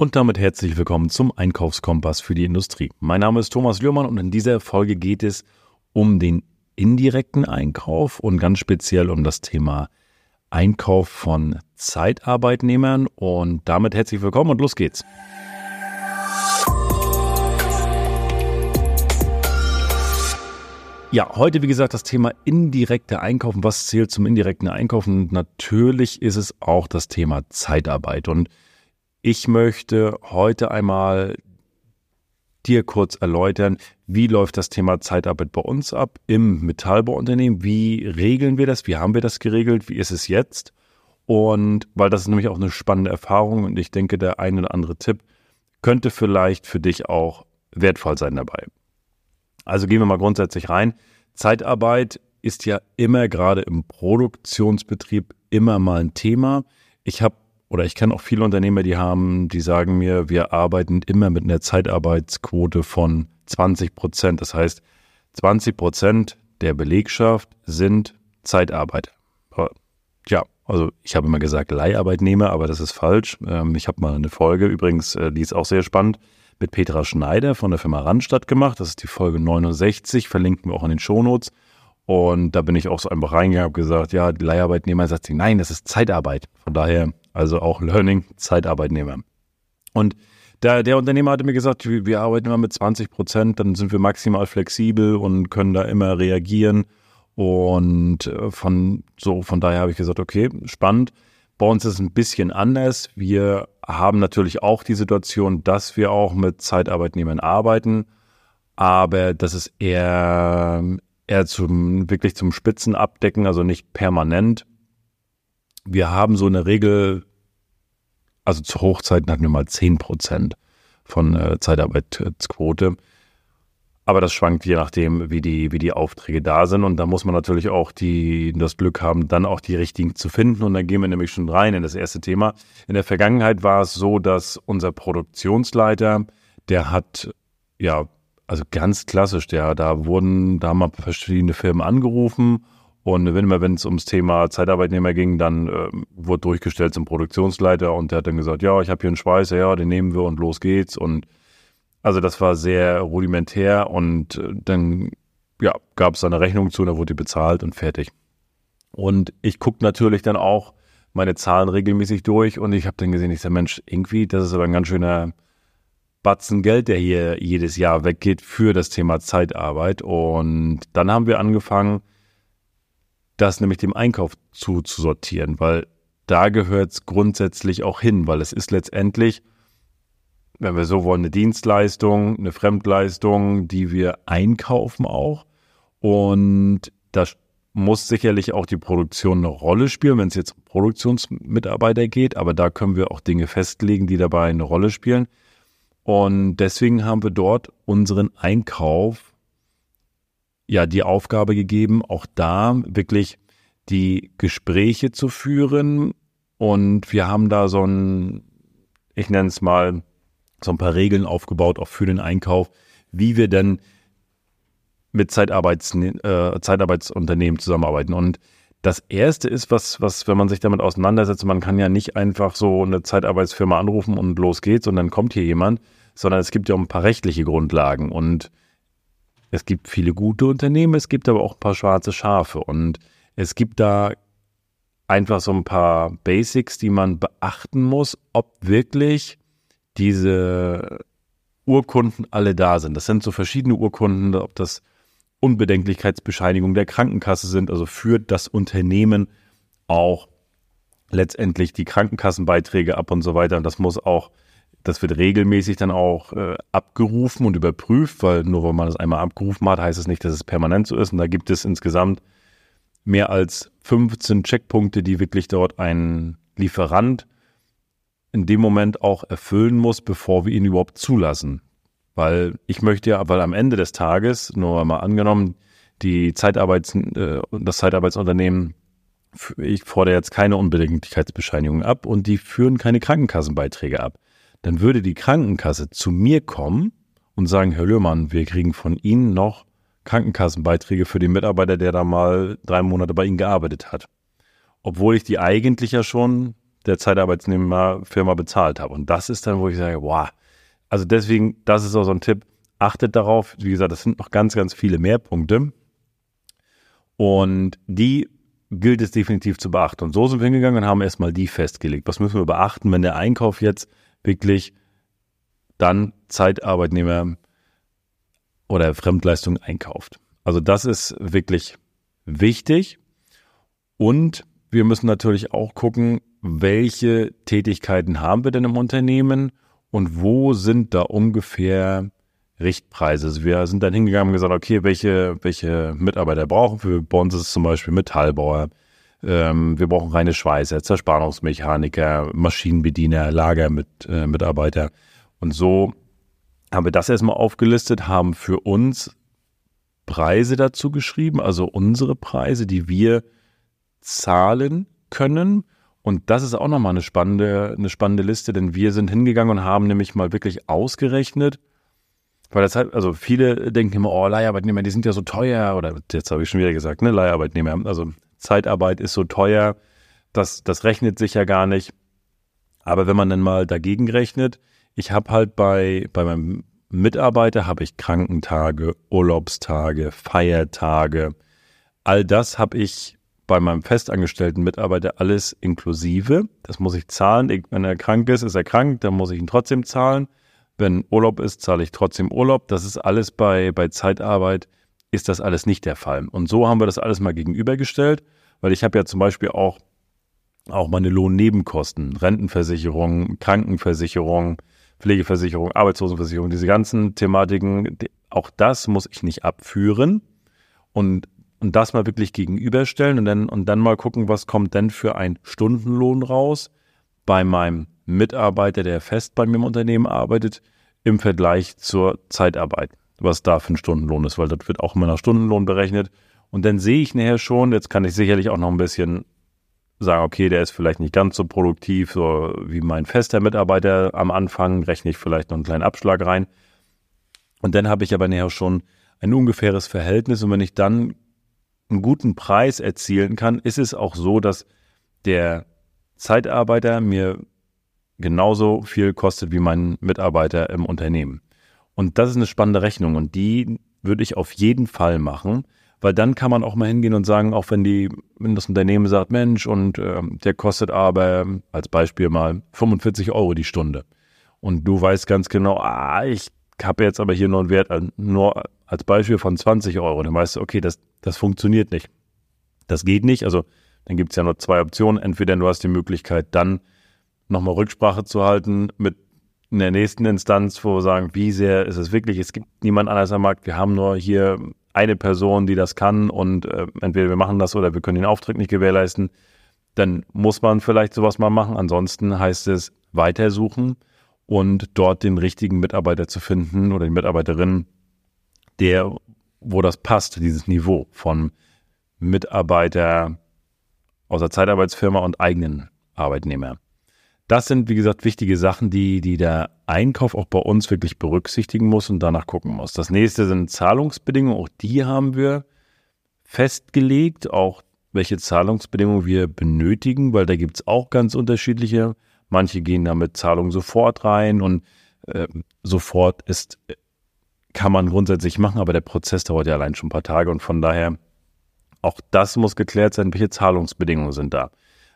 Und damit herzlich willkommen zum Einkaufskompass für die Industrie. Mein Name ist Thomas Lührmann und in dieser Folge geht es um den indirekten Einkauf und ganz speziell um das Thema Einkauf von Zeitarbeitnehmern. Und damit herzlich willkommen und los geht's. Ja, heute wie gesagt das Thema indirekte Einkaufen. Was zählt zum indirekten Einkaufen? Natürlich ist es auch das Thema Zeitarbeit. Und ich möchte heute einmal dir kurz erläutern, wie läuft das Thema Zeitarbeit bei uns ab im Metallbauunternehmen? Wie regeln wir das? Wie haben wir das geregelt? Wie ist es jetzt? Und weil das ist nämlich auch eine spannende Erfahrung und ich denke, der ein oder andere Tipp könnte vielleicht für dich auch wertvoll sein dabei. Also gehen wir mal grundsätzlich rein. Zeitarbeit ist ja immer gerade im Produktionsbetrieb immer mal ein Thema. Ich habe oder ich kenne auch viele Unternehmer, die haben, die sagen mir, wir arbeiten immer mit einer Zeitarbeitsquote von 20 Prozent. Das heißt, 20 Prozent der Belegschaft sind Zeitarbeiter. Ja, also ich habe immer gesagt Leiharbeitnehmer, aber das ist falsch. Ähm, ich habe mal eine Folge, übrigens, äh, die ist auch sehr spannend, mit Petra Schneider von der Firma Randstadt gemacht. Das ist die Folge 69, verlinken wir auch in den Shownotes. Und da bin ich auch so einfach reingegangen und gesagt, ja, die Leiharbeitnehmer sagt sie, nein, das ist Zeitarbeit. Von daher also auch Learning, Zeitarbeitnehmer. Und der, der Unternehmer hatte mir gesagt, wir, wir arbeiten immer mit 20 Prozent, dann sind wir maximal flexibel und können da immer reagieren. Und äh, von so, von daher habe ich gesagt, okay, spannend. Bei uns ist es ein bisschen anders. Wir haben natürlich auch die Situation, dass wir auch mit Zeitarbeitnehmern arbeiten, aber das ist eher, eher zum, wirklich zum Spitzenabdecken, also nicht permanent wir haben so eine Regel, also zu Hochzeiten hatten wir mal 10 Prozent von äh, Zeitarbeitsquote. Aber das schwankt je nachdem, wie die, wie die Aufträge da sind. Und da muss man natürlich auch die, das Glück haben, dann auch die richtigen zu finden. Und dann gehen wir nämlich schon rein in das erste Thema. In der Vergangenheit war es so, dass unser Produktionsleiter, der hat, ja, also ganz klassisch, der, da wurden, da wir verschiedene Firmen angerufen und wenn immer, wenn es ums Thema Zeitarbeitnehmer ging, dann äh, wurde durchgestellt zum Produktionsleiter und der hat dann gesagt, ja, ich habe hier einen Schweißer, ja, den nehmen wir und los geht's. Und also das war sehr rudimentär und äh, dann ja, gab es eine Rechnung zu, da wurde die bezahlt und fertig. Und ich gucke natürlich dann auch meine Zahlen regelmäßig durch und ich habe dann gesehen, ich sage, Mensch, irgendwie, das ist aber ein ganz schöner Batzen Geld, der hier jedes Jahr weggeht für das Thema Zeitarbeit. Und dann haben wir angefangen, das nämlich dem Einkauf zuzusortieren, weil da gehört es grundsätzlich auch hin, weil es ist letztendlich, wenn wir so wollen, eine Dienstleistung, eine Fremdleistung, die wir einkaufen auch. Und da muss sicherlich auch die Produktion eine Rolle spielen, wenn es jetzt um Produktionsmitarbeiter geht, aber da können wir auch Dinge festlegen, die dabei eine Rolle spielen. Und deswegen haben wir dort unseren Einkauf ja die Aufgabe gegeben, auch da wirklich die Gespräche zu führen. Und wir haben da so ein, ich nenne es mal, so ein paar Regeln aufgebaut, auch für den Einkauf, wie wir denn mit Zeitarbeits, äh, Zeitarbeitsunternehmen zusammenarbeiten. Und das erste ist, was, was, wenn man sich damit auseinandersetzt, man kann ja nicht einfach so eine Zeitarbeitsfirma anrufen und los geht's und dann kommt hier jemand, sondern es gibt ja auch ein paar rechtliche Grundlagen. Und es gibt viele gute Unternehmen, es gibt aber auch ein paar schwarze Schafe und es gibt da einfach so ein paar Basics, die man beachten muss, ob wirklich diese Urkunden alle da sind. Das sind so verschiedene Urkunden, ob das Unbedenklichkeitsbescheinigung der Krankenkasse sind, also führt das Unternehmen auch letztendlich die Krankenkassenbeiträge ab und so weiter. Und das muss auch das wird regelmäßig dann auch äh, abgerufen und überprüft, weil nur weil man es einmal abgerufen hat, heißt es nicht, dass es permanent so ist. Und da gibt es insgesamt mehr als 15 Checkpunkte, die wirklich dort ein Lieferant in dem Moment auch erfüllen muss, bevor wir ihn überhaupt zulassen. Weil ich möchte ja, weil am Ende des Tages, nur mal angenommen, die Zeitarbeits, äh, das Zeitarbeitsunternehmen, ich fordere jetzt keine Unbedenklichkeitsbescheinigung ab und die führen keine Krankenkassenbeiträge ab dann würde die Krankenkasse zu mir kommen und sagen, Herr Löhmann, wir kriegen von Ihnen noch Krankenkassenbeiträge für den Mitarbeiter, der da mal drei Monate bei Ihnen gearbeitet hat. Obwohl ich die eigentlich ja schon der Zeitarbeitsnehmerfirma bezahlt habe. Und das ist dann, wo ich sage, wow. Also deswegen, das ist auch so ein Tipp. Achtet darauf, wie gesagt, das sind noch ganz, ganz viele mehr Punkte. Und die gilt es definitiv zu beachten. Und so sind wir hingegangen und haben erstmal die festgelegt. Was müssen wir beachten, wenn der Einkauf jetzt wirklich dann Zeitarbeitnehmer oder Fremdleistung einkauft? Also das ist wirklich wichtig. Und wir müssen natürlich auch gucken, welche Tätigkeiten haben wir denn im Unternehmen und wo sind da ungefähr Richtpreise. Also wir sind dann hingegangen und gesagt, okay, welche, welche Mitarbeiter brauchen wir? Bei uns ist es zum Beispiel Metallbauer. Ähm, wir brauchen reine Schweißer, Zerspannungsmechaniker, Maschinenbediener, Lagermitarbeiter. Äh, und so haben wir das erstmal aufgelistet, haben für uns Preise dazu geschrieben, also unsere Preise, die wir zahlen können. Und das ist auch nochmal eine spannende, eine spannende Liste, denn wir sind hingegangen und haben nämlich mal wirklich ausgerechnet, weil das halt, also viele denken immer, oh, Leiharbeitnehmer, die sind ja so teuer, oder jetzt habe ich schon wieder gesagt, ne, Leiharbeitnehmer, also Zeitarbeit ist so teuer, das, das rechnet sich ja gar nicht. Aber wenn man dann mal dagegen rechnet, ich habe halt bei, bei meinem Mitarbeiter habe ich Krankentage, Urlaubstage, Feiertage. All das habe ich bei meinem festangestellten Mitarbeiter alles inklusive. Das muss ich zahlen. Wenn er krank ist, ist er krank, dann muss ich ihn trotzdem zahlen. Wenn Urlaub ist, zahle ich trotzdem Urlaub. Das ist alles bei, bei Zeitarbeit, ist das alles nicht der Fall. Und so haben wir das alles mal gegenübergestellt, weil ich habe ja zum Beispiel auch, auch meine Lohnnebenkosten, Rentenversicherung, Krankenversicherung, Pflegeversicherung, Arbeitslosenversicherung, diese ganzen Thematiken, auch das muss ich nicht abführen und, und das mal wirklich gegenüberstellen und dann, und dann mal gucken, was kommt denn für ein Stundenlohn raus bei meinem Mitarbeiter, der fest bei mir im Unternehmen arbeitet, im Vergleich zur Zeitarbeit, was da für ein Stundenlohn ist, weil das wird auch immer nach Stundenlohn berechnet. Und dann sehe ich nachher schon, jetzt kann ich sicherlich auch noch ein bisschen sagen, okay, der ist vielleicht nicht ganz so produktiv, so wie mein fester Mitarbeiter am Anfang, rechne ich vielleicht noch einen kleinen Abschlag rein. Und dann habe ich aber nachher schon ein ungefähres Verhältnis. Und wenn ich dann einen guten Preis erzielen kann, ist es auch so, dass der Zeitarbeiter mir genauso viel kostet wie mein Mitarbeiter im Unternehmen. Und das ist eine spannende Rechnung und die würde ich auf jeden Fall machen, weil dann kann man auch mal hingehen und sagen, auch wenn die, wenn das Unternehmen sagt, Mensch, und äh, der kostet aber als Beispiel mal 45 Euro die Stunde. Und du weißt ganz genau, ah, ich habe jetzt aber hier nur einen Wert nur als Beispiel von 20 Euro. Dann weißt du, okay, das, das funktioniert nicht. Das geht nicht. Also dann gibt es ja nur zwei Optionen. Entweder du hast die Möglichkeit, dann nochmal Rücksprache zu halten mit in der nächsten Instanz, wo wir sagen, wie sehr ist es wirklich, es gibt niemand anders am Markt, wir haben nur hier eine Person, die das kann und äh, entweder wir machen das oder wir können den Auftritt nicht gewährleisten, dann muss man vielleicht sowas mal machen. Ansonsten heißt es weitersuchen und dort den richtigen Mitarbeiter zu finden oder die Mitarbeiterin, der, wo das passt, dieses Niveau von Mitarbeiter aus der Zeitarbeitsfirma und eigenen Arbeitnehmer. Das sind, wie gesagt, wichtige Sachen, die, die der Einkauf auch bei uns wirklich berücksichtigen muss und danach gucken muss. Das nächste sind Zahlungsbedingungen. Auch die haben wir festgelegt, auch welche Zahlungsbedingungen wir benötigen, weil da gibt es auch ganz unterschiedliche. Manche gehen da mit Zahlung sofort rein und äh, sofort ist, kann man grundsätzlich machen, aber der Prozess dauert ja allein schon ein paar Tage und von daher auch das muss geklärt sein, welche Zahlungsbedingungen sind da.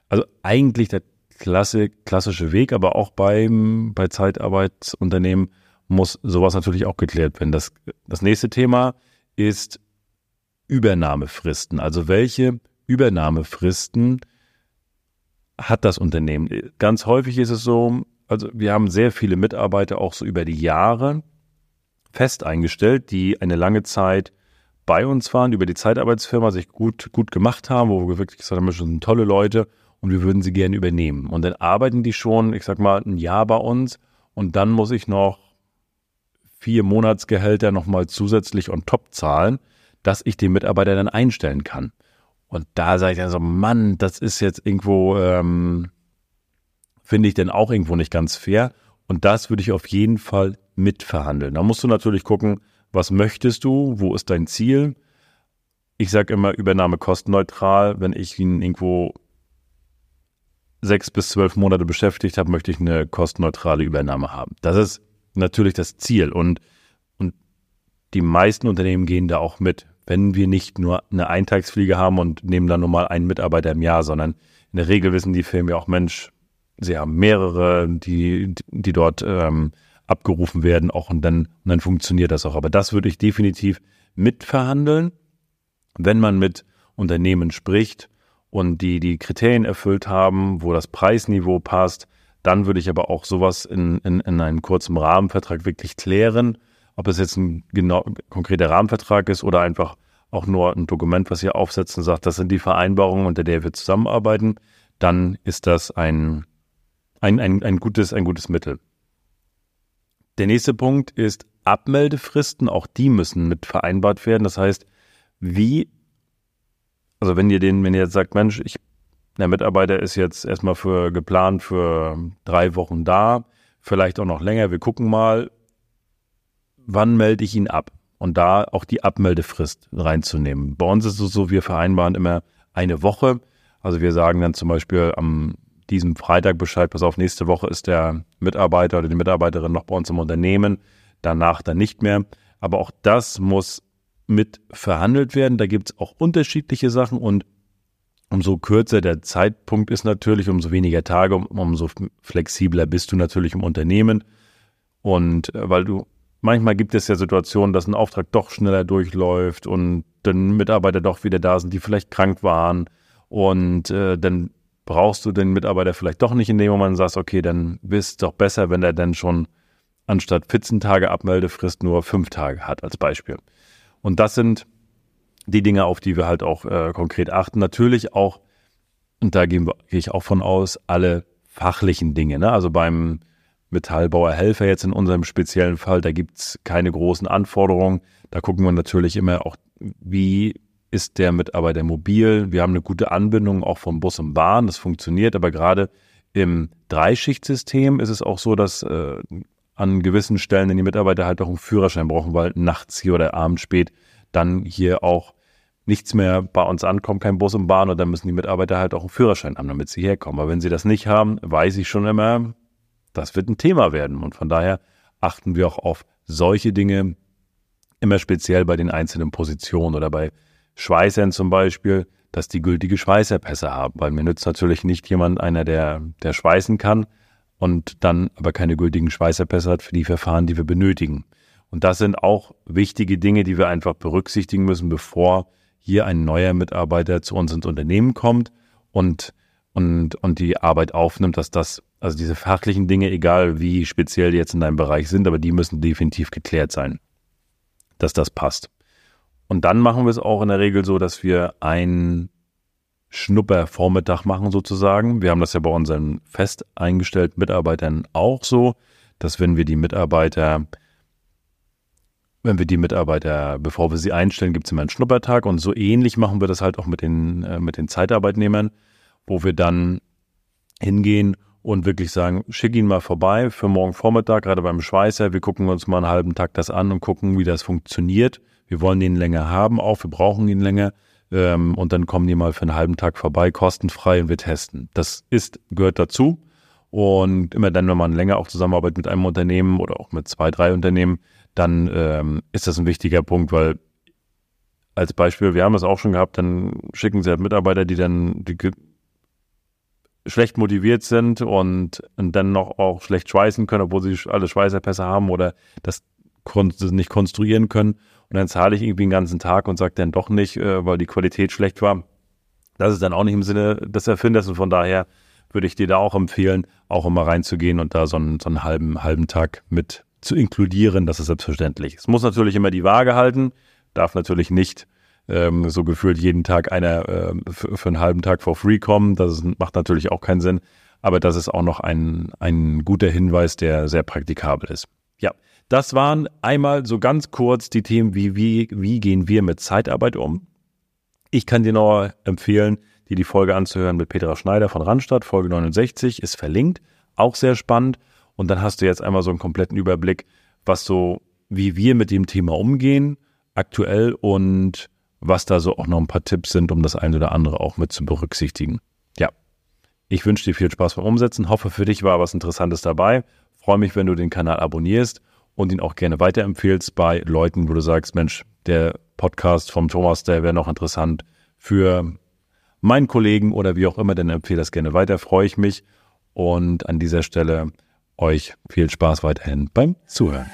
Also eigentlich der klasse, klassische Weg, aber auch beim, bei Zeitarbeitsunternehmen muss sowas natürlich auch geklärt werden. Das, das nächste Thema ist Übernahmefristen. Also welche Übernahmefristen hat das Unternehmen? Ganz häufig ist es so, also wir haben sehr viele Mitarbeiter auch so über die Jahre fest eingestellt, die eine lange Zeit bei uns waren, über die Zeitarbeitsfirma sich gut, gut gemacht haben, wo wir wirklich gesagt haben, das sind tolle Leute und wir würden sie gerne übernehmen. Und dann arbeiten die schon, ich sag mal, ein Jahr bei uns und dann muss ich noch vier Monatsgehälter nochmal zusätzlich on top zahlen, dass ich den Mitarbeiter dann einstellen kann. Und da sage ich dann so, Mann, das ist jetzt irgendwo, ähm, finde ich denn auch irgendwo nicht ganz fair. Und das würde ich auf jeden Fall mitverhandeln. Da musst du natürlich gucken, was möchtest du, wo ist dein Ziel. Ich sage immer Übernahme kostenneutral, wenn ich ihn irgendwo sechs bis zwölf Monate beschäftigt habe, möchte ich eine kostenneutrale Übernahme haben. Das ist natürlich das Ziel und, und die meisten Unternehmen gehen da auch mit, wenn wir nicht nur eine Eintagsfliege haben und nehmen dann nur mal einen Mitarbeiter im Jahr, sondern in der Regel wissen die Firmen ja auch, Mensch, sie haben mehrere, die, die dort ähm, abgerufen werden, auch und dann, und dann funktioniert das auch. Aber das würde ich definitiv mitverhandeln, wenn man mit Unternehmen spricht und die die Kriterien erfüllt haben, wo das Preisniveau passt, dann würde ich aber auch sowas in, in, in einem kurzen Rahmenvertrag wirklich klären, ob es jetzt ein genau, konkreter Rahmenvertrag ist oder einfach auch nur ein Dokument, was ihr aufsetzt und sagt, das sind die Vereinbarungen, unter der wir zusammenarbeiten, dann ist das ein, ein, ein, ein, gutes, ein gutes Mittel. Der nächste Punkt ist Abmeldefristen. Auch die müssen mit vereinbart werden. Das heißt, wie, also wenn ihr den, wenn ihr jetzt sagt, Mensch, ich, der Mitarbeiter ist jetzt erstmal für geplant für drei Wochen da, vielleicht auch noch länger, wir gucken mal, wann melde ich ihn ab? Und da auch die Abmeldefrist reinzunehmen. Bei uns ist es so, wir vereinbaren immer eine Woche. Also wir sagen dann zum Beispiel am diesem Freitag Bescheid, pass auf, nächste Woche ist der Mitarbeiter oder die Mitarbeiterin noch bei uns im Unternehmen, danach dann nicht mehr. Aber auch das muss mit verhandelt werden. Da gibt es auch unterschiedliche Sachen und umso kürzer der Zeitpunkt ist natürlich, umso weniger Tage, umso flexibler bist du natürlich im Unternehmen. Und äh, weil du manchmal gibt es ja Situationen, dass ein Auftrag doch schneller durchläuft und dann Mitarbeiter doch wieder da sind, die vielleicht krank waren. Und äh, dann brauchst du den Mitarbeiter vielleicht doch nicht in dem Moment und sagst, okay, dann bist doch besser, wenn er dann schon anstatt 14 Tage Abmeldefrist nur fünf Tage hat, als Beispiel. Und das sind die Dinge, auf die wir halt auch äh, konkret achten. Natürlich auch, und da gehe ich auch von aus, alle fachlichen Dinge. Ne? Also beim Metallbauer Helfer jetzt in unserem speziellen Fall, da gibt's keine großen Anforderungen. Da gucken wir natürlich immer auch, wie ist der Mitarbeiter mobil. Wir haben eine gute Anbindung auch von Bus und Bahn, das funktioniert, aber gerade im Dreischichtsystem ist es auch so, dass äh, an gewissen Stellen die Mitarbeiter halt auch einen Führerschein brauchen, weil nachts hier oder abends spät dann hier auch nichts mehr bei uns ankommt, kein Bus und Bahn und dann müssen die Mitarbeiter halt auch einen Führerschein haben, damit sie herkommen. Aber wenn sie das nicht haben, weiß ich schon immer, das wird ein Thema werden. Und von daher achten wir auch auf solche Dinge immer speziell bei den einzelnen Positionen oder bei Schweißern zum Beispiel, dass die gültige Schweißerpässe haben, weil mir nützt natürlich nicht jemand einer, der, der schweißen kann und dann aber keine gültigen Schweißerpässe hat für die Verfahren, die wir benötigen. Und das sind auch wichtige Dinge, die wir einfach berücksichtigen müssen, bevor hier ein neuer Mitarbeiter zu uns ins Unternehmen kommt und, und, und die Arbeit aufnimmt, dass das, also diese fachlichen Dinge, egal wie speziell die jetzt in deinem Bereich sind, aber die müssen definitiv geklärt sein, dass das passt. Und dann machen wir es auch in der Regel so, dass wir einen Schnuppervormittag machen sozusagen. Wir haben das ja bei unseren fest eingestellten Mitarbeitern auch so, dass wenn wir die Mitarbeiter, wenn wir die Mitarbeiter, bevor wir sie einstellen, gibt es immer einen Schnuppertag und so ähnlich machen wir das halt auch mit den, äh, mit den Zeitarbeitnehmern, wo wir dann hingehen und wirklich sagen, schick ihn mal vorbei für morgen Vormittag, gerade beim Schweißer. Wir gucken uns mal einen halben Tag das an und gucken, wie das funktioniert. Wir wollen ihn länger haben, auch wir brauchen ihn länger. Ähm, und dann kommen die mal für einen halben Tag vorbei, kostenfrei und wir testen. Das ist, gehört dazu. Und immer dann, wenn man länger auch zusammenarbeitet mit einem Unternehmen oder auch mit zwei, drei Unternehmen, dann ähm, ist das ein wichtiger Punkt, weil als Beispiel, wir haben es auch schon gehabt, dann schicken sie halt Mitarbeiter, die dann die schlecht motiviert sind und, und dann noch auch schlecht schweißen können, obwohl sie alle Schweißerpässe haben oder das nicht konstruieren können und dann zahle ich irgendwie den ganzen Tag und sage dann doch nicht, äh, weil die Qualität schlecht war. Das ist dann auch nicht im Sinne des Erfinders und von daher würde ich dir da auch empfehlen, auch immer reinzugehen und da so einen, so einen halben, halben Tag mit zu inkludieren. Das ist selbstverständlich. Es muss natürlich immer die Waage halten, darf natürlich nicht ähm, so gefühlt jeden Tag einer äh, für, für einen halben Tag for free kommen. Das ist, macht natürlich auch keinen Sinn. Aber das ist auch noch ein, ein guter Hinweis, der sehr praktikabel ist. Ja, das waren einmal so ganz kurz die Themen, wie, wie, wie gehen wir mit Zeitarbeit um. Ich kann dir noch empfehlen, dir die Folge anzuhören mit Petra Schneider von Randstadt, Folge 69, ist verlinkt, auch sehr spannend. Und dann hast du jetzt einmal so einen kompletten Überblick, was so, wie wir mit dem Thema umgehen, aktuell und was da so auch noch ein paar Tipps sind, um das eine oder andere auch mit zu berücksichtigen. Ja, Ich wünsche dir viel Spaß beim Umsetzen. Hoffe, für dich war was Interessantes dabei. Freue mich, wenn du den Kanal abonnierst und ihn auch gerne weiterempfehlst bei Leuten, wo du sagst, Mensch, der Podcast vom Thomas, der wäre noch interessant für meinen Kollegen oder wie auch immer, dann empfehle das gerne weiter. Freue ich mich. Und an dieser Stelle euch viel Spaß weiterhin beim Zuhören.